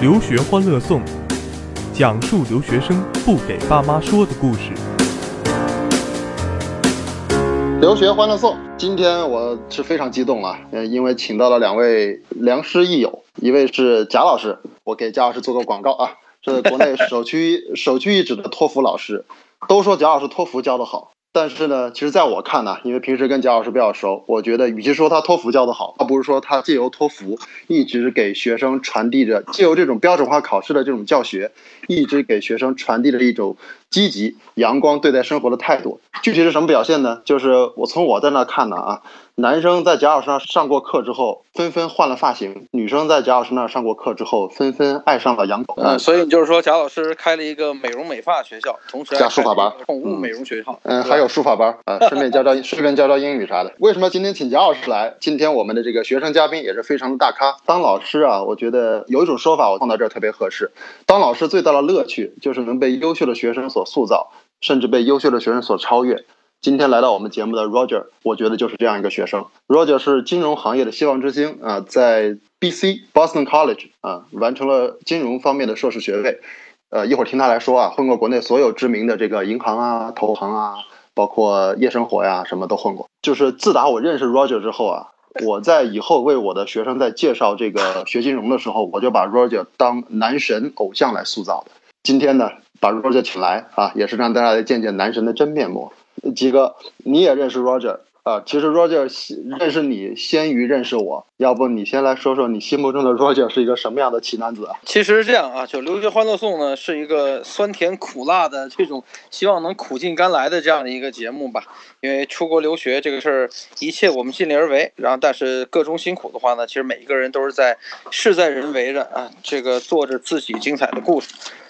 留学欢乐颂，讲述留学生不给爸妈说的故事。留学欢乐颂，今天我是非常激动啊，呃，因为请到了两位良师益友，一位是贾老师，我给贾老师做个广告啊，是国内首屈 首屈一指的托福老师，都说贾老师托福教的好。但是呢，其实在我看呢，因为平时跟贾老师比较熟，我觉得与其说他托福教的好，倒不如说他借由托福一直给学生传递着，借由这种标准化考试的这种教学，一直给学生传递着一种积极、阳光对待生活的态度。具体是什么表现呢？就是我从我在那看呢啊。男生在贾老师那上过课之后，纷纷换了发型；女生在贾老师那上过课之后，纷纷爱上了养狗。嗯，所以你就是说，贾老师开了一个美容美发学校，同时加书法班、宠物美容学校。嗯，还有书法班啊，顺便教教顺便教教英语啥的。为什么今天请贾老师来？今天我们的这个学生嘉宾也是非常的大咖。当老师啊，我觉得有一种说法，我放到这儿特别合适。当老师最大的乐趣就是能被优秀的学生所所塑造，甚至被优秀的学生所超越。今天来到我们节目的 Roger，我觉得就是这样一个学生。Roger 是金融行业的希望之星啊，在 BC Boston College 啊完成了金融方面的硕士学位。呃，一会儿听他来说啊，混过国内所有知名的这个银行啊、投行啊，包括夜生活呀，什么都混过。就是自打我认识 Roger 之后啊，我在以后为我的学生在介绍这个学金融的时候，我就把 Roger 当男神偶像来塑造的。今天呢，把 Roger 请来啊，也是让大家来见见男神的真面目。鸡哥，你也认识 Roger 啊？其实 Roger 认识你先于认识我，要不你先来说说你心目中的 Roger 是一个什么样的奇男子啊？其实是这样啊，就留学欢乐颂呢，是一个酸甜苦辣的这种，希望能苦尽甘来的这样的一个节目吧。因为出国留学这个事儿，一切我们尽力而为，然后但是各中辛苦的话呢，其实每一个人都是在事在人为着啊，这个做着自己精彩的故事。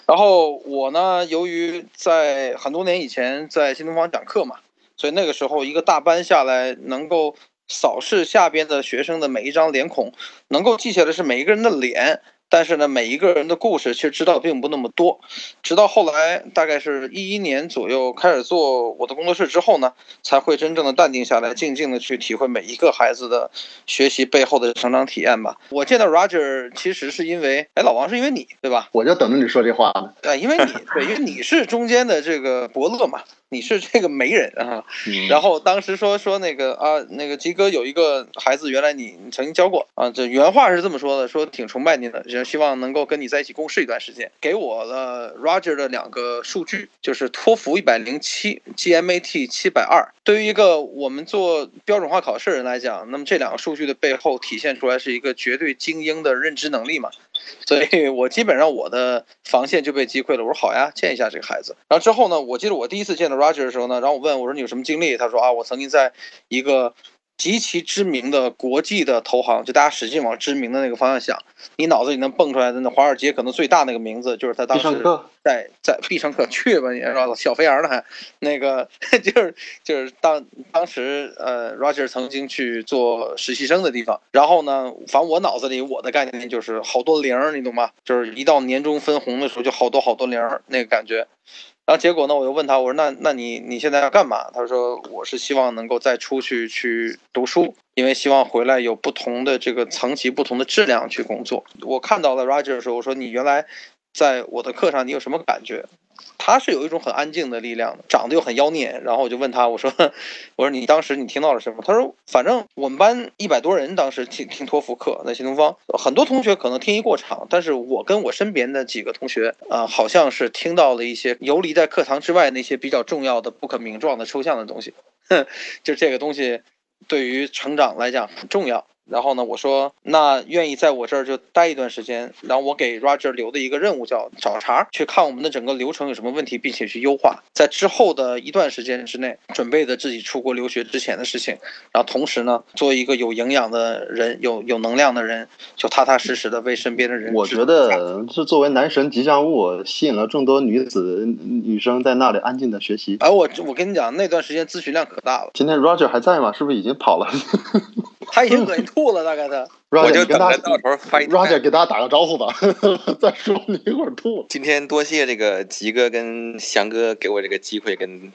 然后我呢，由于在很多年以前在新东方讲课嘛，所以那个时候一个大班下来，能够扫视下边的学生的每一张脸孔，能够记下来是每一个人的脸。但是呢，每一个人的故事其实知道并不那么多。直到后来，大概是一一年左右开始做我的工作室之后呢，才会真正的淡定下来，静静的去体会每一个孩子的学习背后的成长体验吧。我见到 Roger 其实是因为，哎，老王是因为你对吧？我就等着你说这话呢。对，因为你对，因为你是中间的这个伯乐嘛。你是这个媒人啊，然后当时说说那个啊，那个吉哥有一个孩子，原来你你曾经教过啊，这原话是这么说的，说挺崇拜你的，就希望能够跟你在一起共事一段时间，给我了 Roger 的两个数据，就是托福一百零七，GMAT 七百二。对于一个我们做标准化考试人来讲，那么这两个数据的背后体现出来是一个绝对精英的认知能力嘛。所以我基本上我的防线就被击溃了。我说好呀，见一下这个孩子。然后之后呢，我记得我第一次见到 Roger 的时候呢，然后我问我说你有什么经历？他说啊，我曾经在一个。极其知名的国际的投行，就大家使劲往知名的那个方向想，你脑子里能蹦出来的那华尔街可能最大那个名字，就是他当时在在必胜客去吧，你知道小肥羊呢还那个 就是就是当当时呃，Roger 曾经去做实习生的地方。然后呢，反正我脑子里我的概念就是好多零，你懂吗？就是一到年终分红的时候就好多好多零那个感觉。然后结果呢？我又问他，我说：“那那你你现在要干嘛？”他说：“我是希望能够再出去去读书，因为希望回来有不同的这个层级、不同的质量去工作。”我看到了 Roger 的时候，我说：“你原来在我的课上你有什么感觉？”他是有一种很安静的力量，长得又很妖孽。然后我就问他，我说：“我说你当时你听到了什么？”他说：“反正我们班一百多人当时听听托福课，在新东方，很多同学可能听一过场，但是我跟我身边的几个同学，啊，好像是听到了一些游离在课堂之外那些比较重要的、不可名状的抽象的东西。哼 就这个东西，对于成长来讲很重要。”然后呢，我说那愿意在我这儿就待一段时间，然后我给 Roger 留的一个任务叫找茬，去看我们的整个流程有什么问题，并且去优化，在之后的一段时间之内准备的自己出国留学之前的事情，然后同时呢，做一个有营养的人，有有能量的人，就踏踏实实的为身边的人。我觉得是作为男神吉祥物，吸引了众多女子女生在那里安静的学习。哎，我我跟你讲，那段时间咨询量可大了。今天 Roger 还在吗？是不是已经跑了？他已经恶心吐了，大概他。我就跟他到头发一 Roger 给大家打个招呼吧，再说你一会儿吐。今天多谢这个吉哥跟翔哥给我这个机会，跟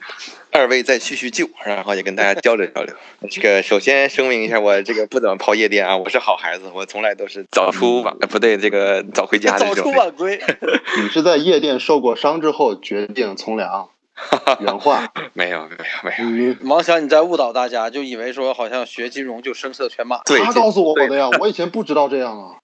二位再叙叙旧，然后也跟大家交流交流。这个首先声明一下，我这个不怎么泡夜店啊，我是好孩子，我从来都是早出晚不对，这个早回家的早出晚归。你是在夜店受过伤之后决定从良？原话没有没有没有，王翔你在误导大家，就以为说好像学金融就声色犬马。他告诉我的呀，我以前不知道这样啊。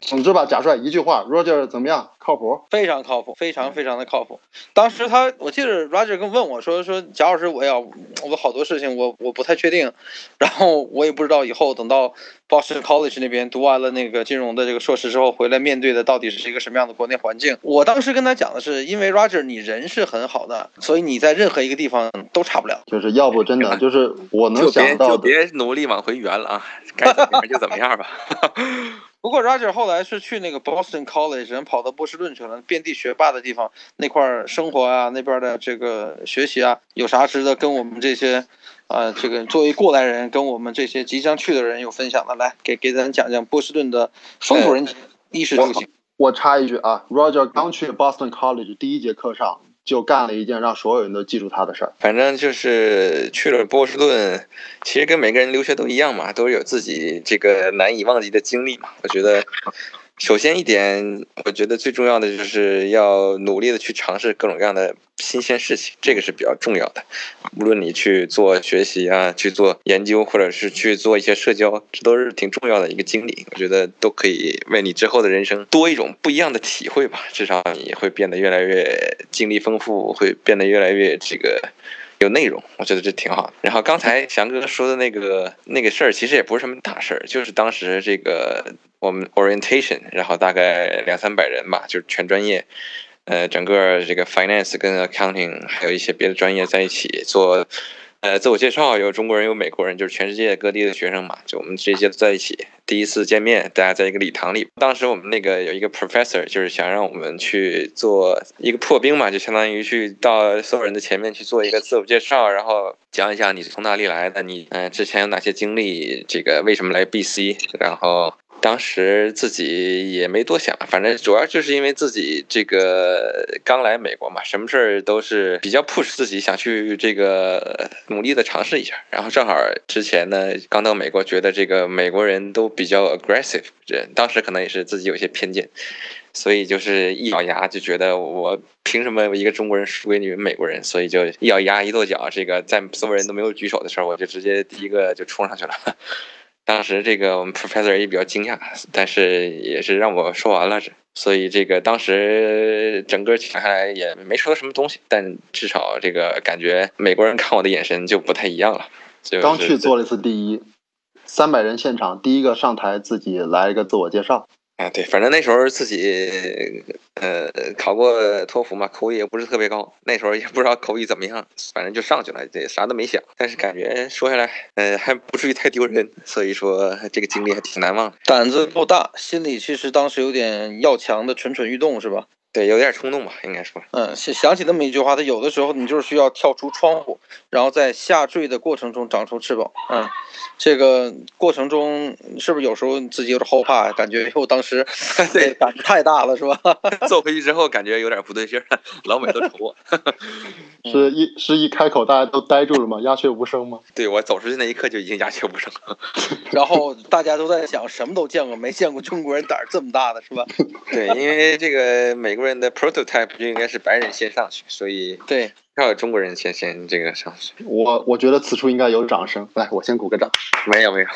总之吧，贾帅一句话，Roger 怎么样？靠谱？非常靠谱，非常非常的靠谱。当时他，我记得 Roger 跟问我说说，贾老师，我要我好多事情我我不太确定，然后我也不知道以后等到 Boston College 那边读完了那个金融的这个硕士之后回来面对的到底是一个什么样的国内环境。我当时跟他讲的是，因为 Roger 你人是很好的。所以你在任何一个地方都差不了。就是要不真的就是我能想到的，就别努力往回圆了啊，该怎么样就怎么样吧。不过 Roger 后来是去那个 Boston College，人跑到波士顿去了，遍地学霸的地方，那块生活啊，那边的这个学习啊，有啥值得跟我们这些啊，这个作为过来人，跟我们这些即将去的人有分享的？来，给给咱讲讲波士顿的风土人情、衣食住行。我插一句啊，Roger 刚去 Boston College 第一节课上。就干了一件让所有人都记住他的事儿。反正就是去了波士顿，其实跟每个人留学都一样嘛，都有自己这个难以忘记的经历嘛。我觉得。首先一点，我觉得最重要的就是要努力的去尝试各种各样的新鲜事情，这个是比较重要的。无论你去做学习啊，去做研究，或者是去做一些社交，这都是挺重要的一个经历。我觉得都可以为你之后的人生多一种不一样的体会吧。至少你会变得越来越经历丰富，会变得越来越这个。有内容，我觉得这挺好。然后刚才翔哥说的那个那个事儿，其实也不是什么大事儿，就是当时这个我们 orientation，然后大概两三百人吧，就是全专业，呃，整个这个 finance 跟 accounting 还有一些别的专业在一起做。呃，自我介绍有中国人，有美国人，就是全世界各地的学生嘛，就我们这些在一起，第一次见面，大家在一个礼堂里。当时我们那个有一个 professor，就是想让我们去做一个破冰嘛，就相当于去到所有人的前面去做一个自我介绍，然后讲一下你是从哪里来的，你嗯之前有哪些经历，这个为什么来 BC，然后。当时自己也没多想，反正主要就是因为自己这个刚来美国嘛，什么事儿都是比较 push 自己想去这个努力的尝试一下。然后正好之前呢刚到美国，觉得这个美国人都比较 aggressive，人当时可能也是自己有些偏见，所以就是一咬牙就觉得我凭什么一个中国人输给你们美国人？所以就一咬牙一跺脚，这个在所有人都没有举手的时候，我就直接第一个就冲上去了。当时这个我们 professor 也比较惊讶，但是也是让我说完了，所以这个当时整个讲下来也没说什么东西，但至少这个感觉美国人看我的眼神就不太一样了。刚去做了一次第一，三百人现场，第一个上台自己来一个自我介绍。啊，对，反正那时候自己呃考过托福嘛，口语也不是特别高，那时候也不知道口语怎么样，反正就上去了，这啥都没想。但是感觉说下来，呃，还不至于太丢人，所以说这个经历还挺难忘。胆子够大，心里其实当时有点要强的蠢蠢欲动，是吧？对，有点冲动吧，应该说。嗯，想想起那么一句话，他有的时候你就是需要跳出窗户，然后在下坠的过程中长出翅膀。嗯，这个过程中是不是有时候你自己有点后怕？感觉我当时 对胆子太大了，是吧？坐回去之后感觉有点不对劲儿，老美都瞅我。是一是一开口大家都呆住了吗？鸦雀无声吗？对我走出去那一刻就已经鸦雀无声了。然后大家都在想，什么都见过，没见过中国人胆儿这么大的，是吧？对，因为这个美国人的 prototype 就应该是白人先上去，所以对。要中国人先先这个上去，我我觉得此处应该有掌声，来，我先鼓个掌。没有没有，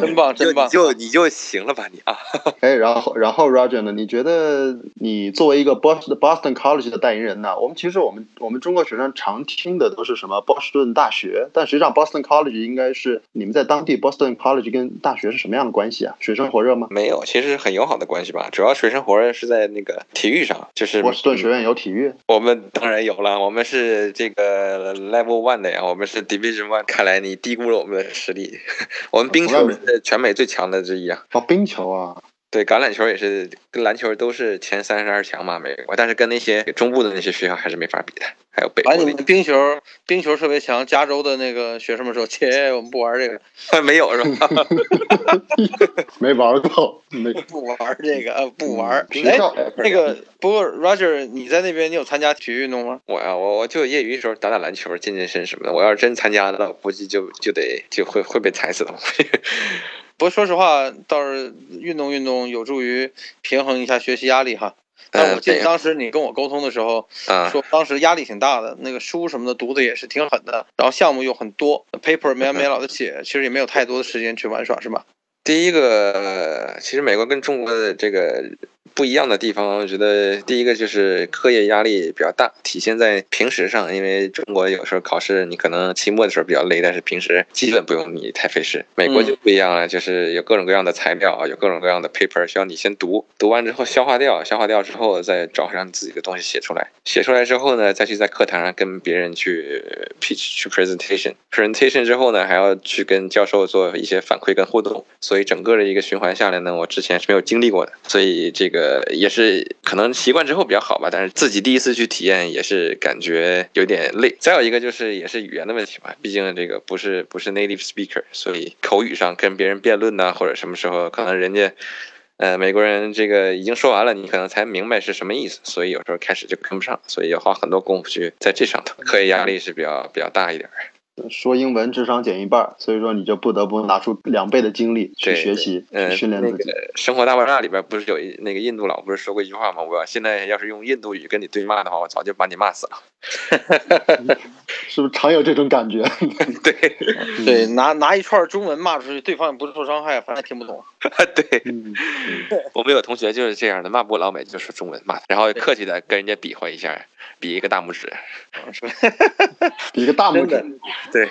真 棒真棒，就你就行了吧你啊。哎，然后然后 Roger 呢？你觉得你作为一个 Boston Boston College 的代言人呢？我们其实我们我们中国学生常听的都是什么波士顿大学，但实际上 Boston College 应该是你们在当地 Boston College 跟大学是什么样的关系啊？水深火热吗？没有，其实很友好的关系吧。主要水深火热是在那个体育上，就是波士顿学院有体育，我们当然有了，我们是这个。Level One 的呀，我们是 Division One。看来你低估了我们的实力。我们冰球是全美最强的之一啊！哦，冰球啊！对，橄榄球也是跟篮球都是前三十二强嘛，美国，但是跟那些中部的那些学校还是没法比的。还有北国你们冰球，冰球特别强，加州的那个学生们说：“切，我们不玩这个。”没有是吧？没玩过，没不玩这个，呃，不玩。哎，那个不过，Roger，你在那边你有参加体育运动吗？我呀，我我就业余时候打打篮球、健健身什么的。我要是真参加了，估计就就得就会会被踩死的。不过说实话，倒是运动运动有助于平衡一下学习压力哈。但我记得当时你跟我沟通的时候，说当时压力挺大的，那个书什么的读的也是挺狠的，然后项目又很多，paper 没完没了的写，其实也没有太多的时间去玩耍，是吧？第一个，其实美国跟中国的这个。不一样的地方，我觉得第一个就是课业压力比较大，体现在平时上。因为中国有时候考试，你可能期末的时候比较累，但是平时基本不用你太费事。美国就不一样了，就是有各种各样的材料，有各种各样的 paper 需要你先读，读完之后消化掉，消化掉之后再找上自己的东西写出来。写出来之后呢，再去在课堂上跟别人去 pitch 去 presentation，presentation 之后呢，还要去跟教授做一些反馈跟互动。所以整个的一个循环下来呢，我之前是没有经历过的，所以这个。呃，也是可能习惯之后比较好吧，但是自己第一次去体验也是感觉有点累。再有一个就是也是语言的问题吧，毕竟这个不是不是 native speaker，所以口语上跟别人辩论呐，或者什么时候可能人家呃美国人这个已经说完了，你可能才明白是什么意思，所以有时候开始就跟不上，所以要花很多功夫去在这上头，课业压力是比较比较大一点。说英文智商减一半，所以说你就不得不拿出两倍的精力去学习、去训练自己。生活大爆炸里边不是有一那个印度佬不是说过一句话吗？我现在要是用印度语跟你对骂的话，我早就把你骂死了。是不是常有这种感觉？对对，拿拿一串中文骂出去，对方也不是受伤害，反正听不懂。对，我们有同学就是这样的，骂不老美就说中文骂，然后客气的跟人家比划一下，比一个大拇指，比一个大拇指。对，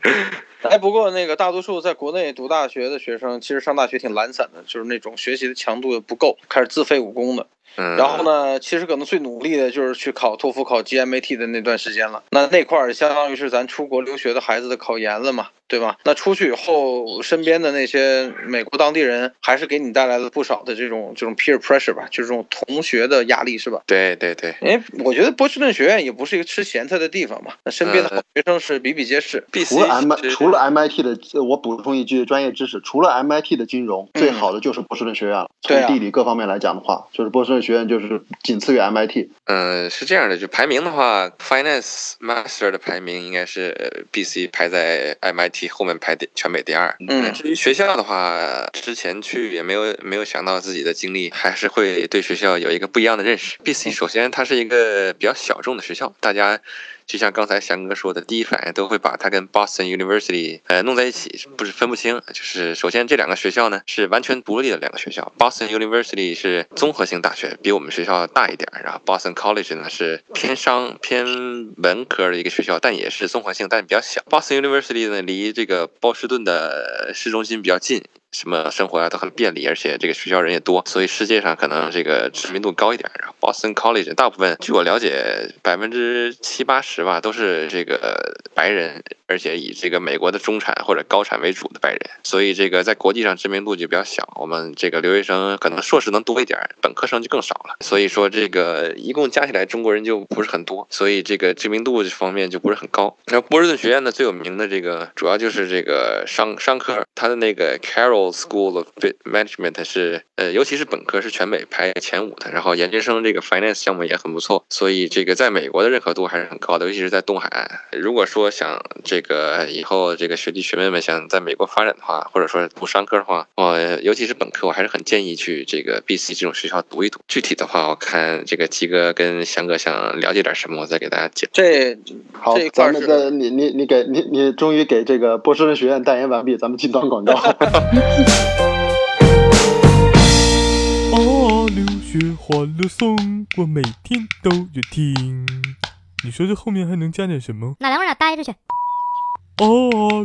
哎，不过那个大多数在国内读大学的学生，其实上大学挺懒散的，就是那种学习的强度也不够，开始自废武功的。然后呢，其实可能最努力的就是去考托福、考 GMAT 的那段时间了。那那块儿相当于是咱出国留学的孩子的考研了嘛，对吧？那出去以后，身边的那些美国当地人还是给你带来了不少的这种这种 peer pressure 吧，就是这种同学的压力，是吧？对对对。因为，我觉得波士顿学院也不是一个吃咸菜的地方嘛。那身边的好学生是比比皆是。除了 M 除了 MIT 的，我补充一句专业知识，除了 MIT 的金融，最好的就是波士顿学院了。从地理各方面来讲的话，就是波士顿学院就是。仅次于 MIT。嗯，是这样的，就排名的话，Finance Master 的排名应该是 BC 排在 MIT 后面排第全美第二。嗯，至于学校的话，之前去也没有没有想到自己的经历，还是会对学校有一个不一样的认识。BC 首先它是一个比较小众的学校，大家。就像刚才翔哥说的，第一反应都会把它跟 Boston University 呃弄在一起，不是分不清。就是首先这两个学校呢是完全独立的两个学校，Boston University 是综合性大学，比我们学校大一点，然后 Boston College 呢是偏商偏文科的一个学校，但也是综合性，但比较小。Boston University 呢离这个波士顿的市中心比较近。什么生活啊都很便利，而且这个学校人也多，所以世界上可能这个知名度高一点。然后 Boston College 大部分，据我了解，百分之七八十吧，都是这个白人。而且以这个美国的中产或者高产为主的白人，所以这个在国际上知名度就比较小。我们这个留学生可能硕士能多一点，本科生就更少了。所以说这个一共加起来中国人就不是很多，所以这个知名度这方面就不是很高。然后波士顿学院呢最有名的这个主要就是这个商商科，它的那个 Carol School of Management 是呃尤其是本科是全美排前五的，然后研究生这个 Finance 项目也很不错，所以这个在美国的认可度还是很高的，尤其是在东海岸。如果说想这这个以后，这个学弟学妹们想在美国发展的话，或者说读商科的话，我尤其是本科，我还是很建议去这个 B C 这种学校读一读。具体的话，我看这个鸡哥跟翔哥想了解点什么，我再给大家讲。这好，咱们的你你你给你你终于给这个波士顿学院代言完毕，咱们进段广告。哦，留学欢乐颂，我每天都有听。你说这后面还能加点什么？哪两位俩待着去？啊，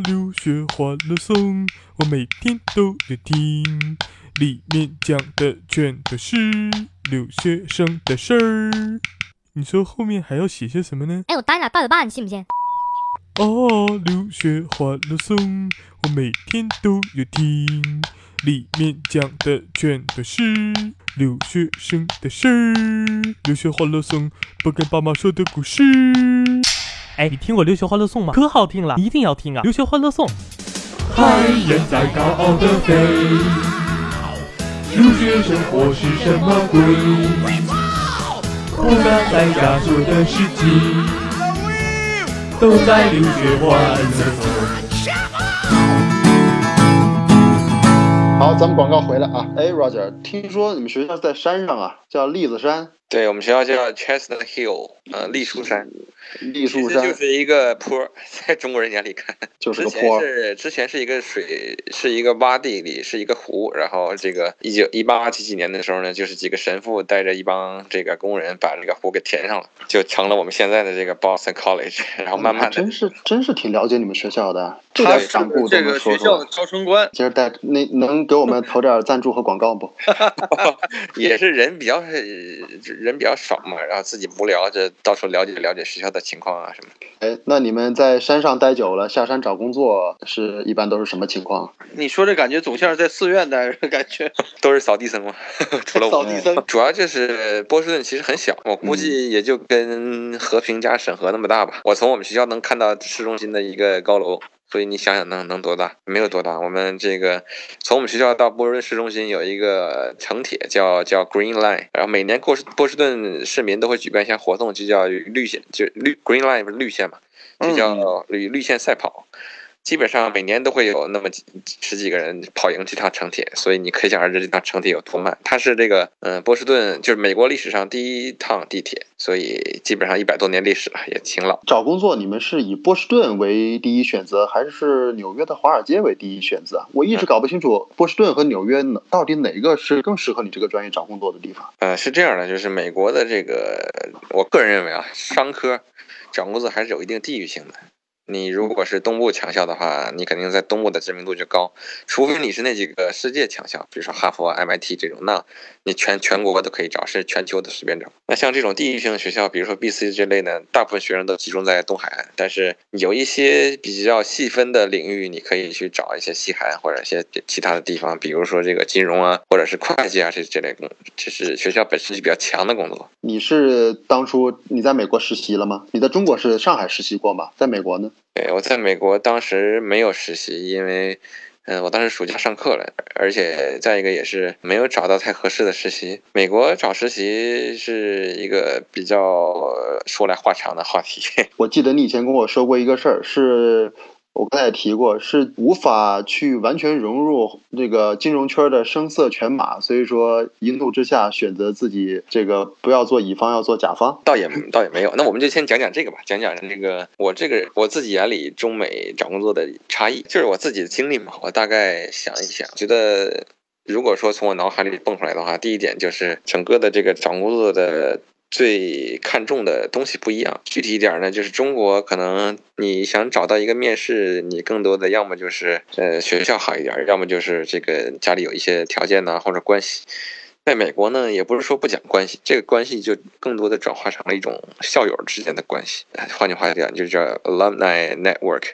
留学欢乐颂，我每天都有听，里面讲的全都是留学生的事儿。你说后面还要写些什么呢？哎，我答你俩八九八，你信不信？哦，留学欢乐颂，我每天都有听，里面讲的全都是留学生的事儿，留学欢乐颂不跟爸妈说的故事。哎，你听过《留学欢乐颂》吗？可好听了，一定要听啊！《留学欢乐颂》。海燕在高傲的飞，留学生活是什么鬼？不敢在家做的事情，都在流血欢乐颂。好，咱们广告回来啊。哎，Roger，听说你们学校在山上啊，叫栗子山、对我们学校叫 Chestnut Hill，呃，栗树山，栗树山就，是一个坡，在中国人眼里看，就是个坡儿。是之前是一个水，是一个洼地里是一个湖，然后这个一九一八几几年的时候呢，就是几个神父带着一帮这个工人把这个湖给填上了，就成了我们现在的这个 Boston College，然后慢慢的还真是真是挺了解你们学校的，这他是点掌故这个学校的。招生官，今儿带那能给我们投点赞助和广告不？也是人比较呃人比较少嘛，然后自己无聊就到处了解了解学校的情况啊什么的。哎，那你们在山上待久了，下山找工作是一般都是什么情况？你说这感觉总像是在寺院待着，感觉 都是扫地僧嘛，除了我扫地僧。主要就是波士顿其实很小，我估计也就跟和平加沈河那么大吧。我从我们学校能看到市中心的一个高楼，所以你想想能能多大？没有多大。我们这个从我们学校到波士顿市中心有一个城铁叫叫 Green Line，然后每年波士波士顿市民都会举办一项活动，就叫绿线，就绿 Green Line 不是绿线嘛，就叫绿绿线赛跑。基本上每年都会有那么几十几个人跑赢这趟城铁，所以你可想而知这趟城铁有多慢。它是这个，嗯、波士顿就是美国历史上第一趟地铁，所以基本上一百多年历史了，也挺老。找工作你们是以波士顿为第一选择，还是纽约的华尔街为第一选择啊？我一直搞不清楚波士顿和纽约到底哪个是更适合你这个专业找工作的地方。呃，是这样的，就是美国的这个，我个人认为啊，商科找工作还是有一定地域性的。你如果是东部强校的话，你肯定在东部的知名度就高，除非你是那几个世界强校，比如说哈佛、MIT 这种，那你全全国都可以找，是全球的随便找。那像这种地域性的学校，比如说 BC 这类呢，大部分学生都集中在东海岸，但是有一些比较细分的领域，你可以去找一些西海岸或者一些其他的地方，比如说这个金融啊，或者是会计啊这这类工，这是学校本身就比较强的工作。你是当初你在美国实习了吗？你在中国是上海实习过吗？在美国呢？对，我在美国当时没有实习，因为，嗯，我当时暑假上课了，而且再一个也是没有找到太合适的实习。美国找实习是一个比较说来话长的话题。我记得你以前跟我说过一个事儿，是我刚才也提过，是无法去完全融入这个金融圈的声色犬马，所以说一怒之下选择自己这个不要做乙方，要做甲方。倒也倒也没有，那我们就先讲讲这个吧，讲讲这个我这个我自己眼里中美找工作的差异，就是我自己的经历嘛。我大概想一想，觉得如果说从我脑海里蹦出来的话，第一点就是整个的这个找工作的最看重的东西不一样。具体一点呢，就是中国可能你想找到一个面试，你更多的要么就是呃学校好一点，要么就是这个家里有一些条件呐、或者关系。在美国呢，也不是说不讲关系，这个关系就更多的转化成了一种校友之间的关系。换句话讲，就叫 alumni network。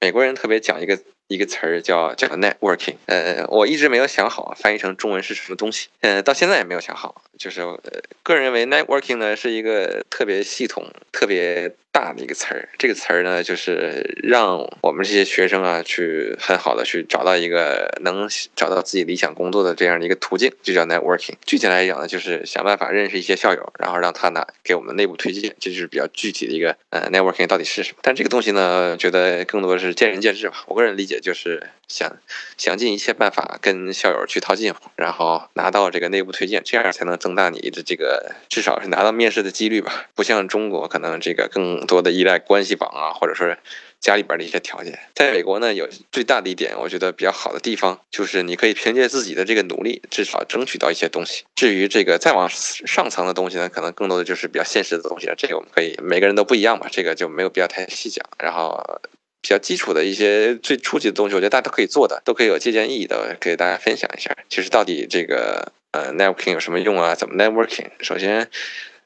美国人特别讲一个一个词儿叫叫 networking。呃，我一直没有想好翻译成中文是什么东西，呃，到现在也没有想好。就是呃，个人认为 networking 呢是一个特别系统、特别大的一个词儿。这个词儿呢，就是让我们这些学生啊，去很好的去找到一个能找到自己理想工作的这样的一个途径，就叫 networking。具体来讲呢，就是想办法认识一些校友，然后让他呢给我们内部推荐，这就是比较具体的一个呃 networking 到底是什么。但这个东西呢，觉得更多的是见仁见智吧。我个人理解就是想想尽一切办法跟校友去套近乎，然后拿到这个内部推荐，这样才能增大你的这个至少是拿到面试的几率吧。不像中国可能这个更多的依赖关系网啊，或者说家里边的一些条件。在美国呢，有最大的一点，我觉得比较好的地方就是你可以凭借自己的这个努力，至少争取到一些东西。至于这个再往上层的东西呢，可能更多的就是比较现实的东西了。这个我们可以每个人都不一样嘛，这个就没有必要太细讲。然后。比较基础的一些最初级的东西，我觉得大家都可以做的，都可以有借鉴意义的，给大家分享一下。其实到底这个呃 networking 有什么用啊？怎么 networking？首先，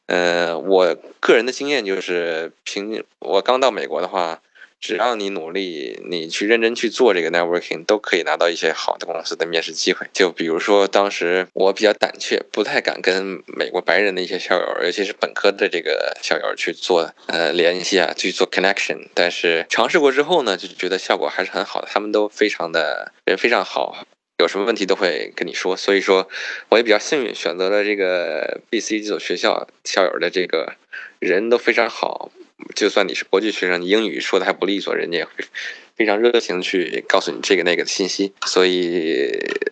呃，我个人的经验就是，凭我刚到美国的话，只要你努力，你去认真去做这个 networking，都可以拿到一些好的公司的面试机会。就比如说，当时我比较胆怯，不太敢跟美国白人的一些校友，尤其是本科的这个校友去做呃联系啊，去做 connection。但是尝试过之后呢，就觉得效果还是很好的，他们都非常的人非常好。有什么问题都会跟你说，所以说我也比较幸运，选择了这个 B C 这所学校，校友的这个人都非常好。就算你是国际学生，你英语说的还不利索，人家也会非常热情去告诉你这个那个的信息。所以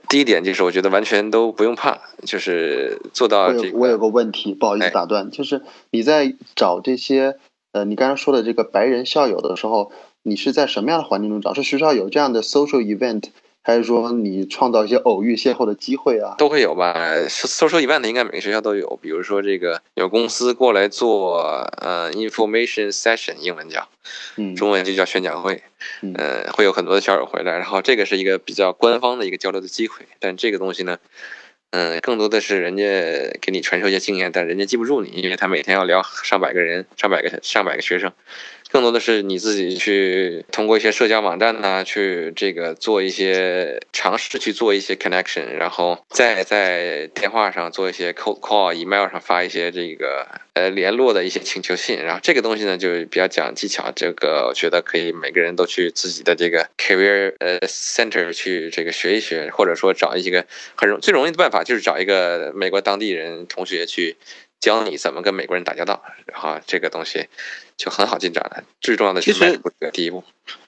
第一点就是，我觉得完全都不用怕，就是做到这个。我有个问题，不好意思打断，就是你在找这些呃，你刚刚说的这个白人校友的时候，你是在什么样的环境中找？是学校有这样的 social event？还是说你创造一些偶遇邂逅的机会啊？都会有吧。social event 应该每个学校都有，比如说这个有公司过来做呃 information session，英文叫，嗯，中文就叫宣讲会，呃，会有很多的校友回来，然后这个是一个比较官方的一个交流的机会。但这个东西呢，嗯，更多的是人家给你传授一些经验，但人家记不住你，因为他每天要聊上百个人、上百个、上百个学生。更多的是你自己去通过一些社交网站呢，去这个做一些尝试，去做一些 connection，然后再在电话上做一些 cold call、email 上发一些这个呃联络的一些请求信。然后这个东西呢，就比较讲技巧。这个我觉得可以每个人都去自己的这个 career 呃 center 去这个学一学，或者说找一个很容最容易的办法，就是找一个美国当地人同学去。教你怎么跟美国人打交道，然后这个东西就很好进展了。最重要的是迈出这个第一步。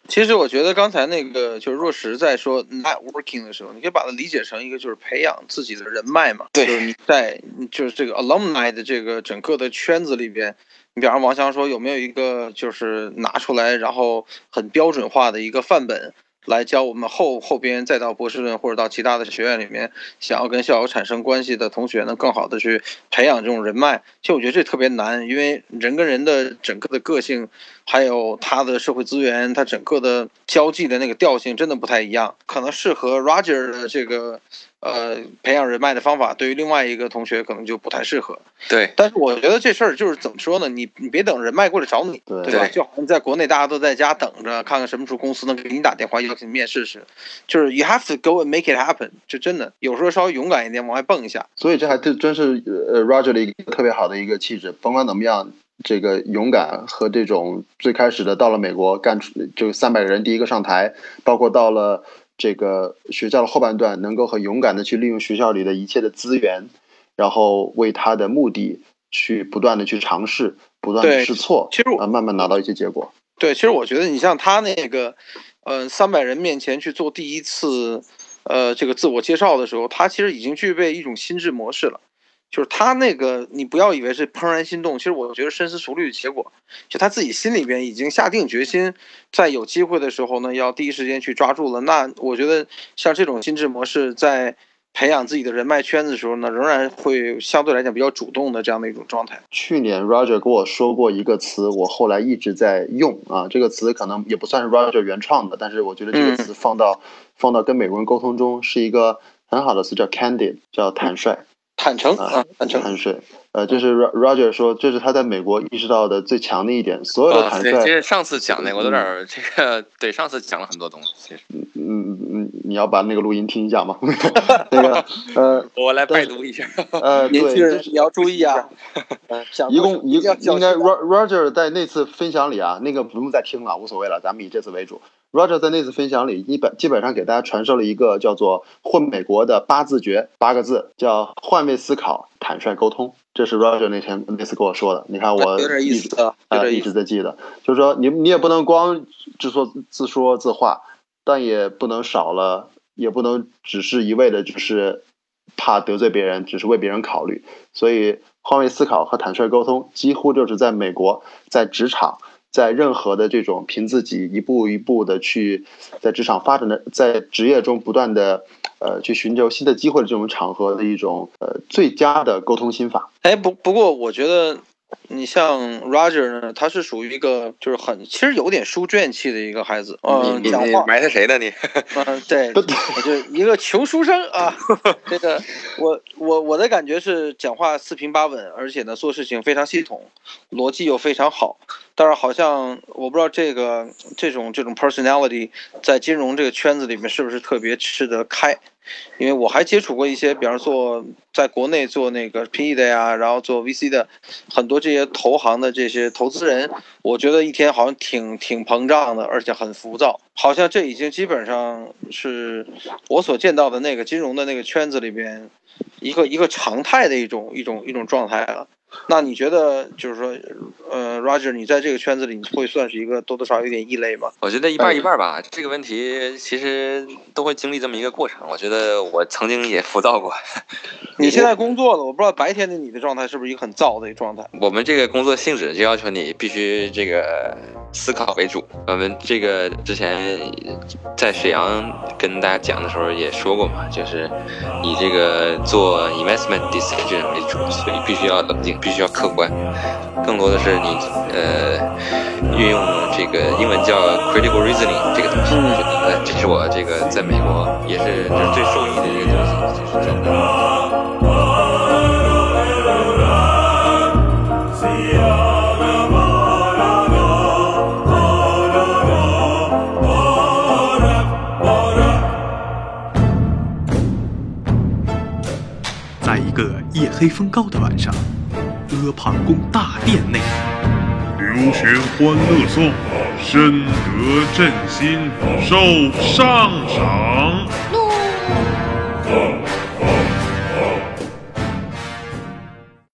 其实我觉得刚才那个就是若实在说 networking 的时候，你可以把它理解成一个就是培养自己的人脉嘛。对。就是你在就是这个 alumni 的这个整个的圈子里边，你比方王翔说有没有一个就是拿出来然后很标准化的一个范本。来教我们后后边再到博士论或者到其他的学院里面，想要跟校友产生关系的同学呢，更好的去培养这种人脉。其实我觉得这特别难，因为人跟人的整个的个性，还有他的社会资源，他整个的交际的那个调性真的不太一样，可能适合 Roger 的这个。呃，培养人脉的方法对于另外一个同学可能就不太适合。对，但是我觉得这事儿就是怎么说呢？你你别等人脉过来找你，对吧？就好像在国内大家都在家等着，看看什么时候公司能给你打电话邀请面试似的。就是 you have to go and make it happen，就真的有时候稍微勇敢一点，往外蹦一下。所以这还真真是呃 Roger 的一个特别好的一个气质。甭管怎么样，这个勇敢和这种最开始的到了美国干出就三百个人第一个上台，包括到了。这个学校的后半段能够很勇敢的去利用学校里的一切的资源，然后为他的目的去不断的去尝试，不断的试错，其实啊慢慢拿到一些结果。对，其实我觉得你像他那个，呃，三百人面前去做第一次，呃，这个自我介绍的时候，他其实已经具备一种心智模式了。就是他那个，你不要以为是怦然心动，其实我觉得深思熟虑的结果，就他自己心里边已经下定决心，在有机会的时候呢，要第一时间去抓住了。那我觉得像这种心智模式，在培养自己的人脉圈子的时候呢，仍然会相对来讲比较主动的这样的一种状态。去年 Roger 跟我说过一个词，我后来一直在用啊，这个词可能也不算是 Roger 原创的，但是我觉得这个词放到放到跟美国人沟通中是一个很好的词，叫 candid，叫坦率。坦诚啊，坦诚，坦率，呃，就是 Roger 说，这是他在美国意识到的最强的一点。所有的坦率，其实上次讲那个，我有点这个，对，上次讲了很多东西。嗯嗯嗯，你要把那个录音听一下吗？那个，呃，我来拜读一下。呃，年轻人你要注意啊。一共一应该 Roger 在那次分享里啊，那个不用再听了，无所谓了，咱们以这次为主。Roger 在那次分享里，一本基本上给大家传授了一个叫做“混美国”的八字诀，八个字叫换位思考、坦率沟通。这是 Roger 那天那次跟我说的。你看我有点意思啊，一直在记得。就是说，你你也不能光自说自说自话，但也不能少了，也不能只是一味的，就是怕得罪别人，只是为别人考虑。所以，换位思考和坦率沟通，几乎就是在美国在职场。在任何的这种凭自己一步一步的去在职场发展的，在职业中不断的呃去寻求新的机会的这种场合的一种呃最佳的沟通心法。哎，不不过我觉得你像 Roger 呢，他是属于一个就是很其实有点书卷气的一个孩子，嗯，你你讲话，埋汰谁呢你？嗯，对，就一个穷书生啊。这个 我我我的感觉是讲话四平八稳，而且呢做事情非常系统，逻辑又非常好。但是好像我不知道这个这种这种 personality 在金融这个圈子里面是不是特别吃得开。因为我还接触过一些，比方说在国内做那个 PE 的呀，然后做 VC 的，很多这些投行的这些投资人，我觉得一天好像挺挺膨胀的，而且很浮躁，好像这已经基本上是我所见到的那个金融的那个圈子里边一个一个常态的一种一种一种状态了。那你觉得就是说，呃，Roger，你在这个圈子里，你会算是一个多多少少有点异类吗？我觉得一半一半吧。这个问题其实都会经历这么一个过程。我觉得我曾经也浮躁过。你现在工作了，我不知道白天的你的状态是不是一个很燥的一个状态。我们这个工作性质就要求你必须这个思考为主。我们这个之前在沈阳跟大家讲的时候也说过嘛，就是以这个做 investment decision 为主，所以必须要冷静。必须要客观，更多的是你呃运用这个英文叫 critical reasoning 这个东西。呃，这是我这个在美国也是就是最受益的一个东西，就是教在一个夜黑风高的晚上。阿房宫大殿内，刘玄欢乐颂，深得朕心，受上赏。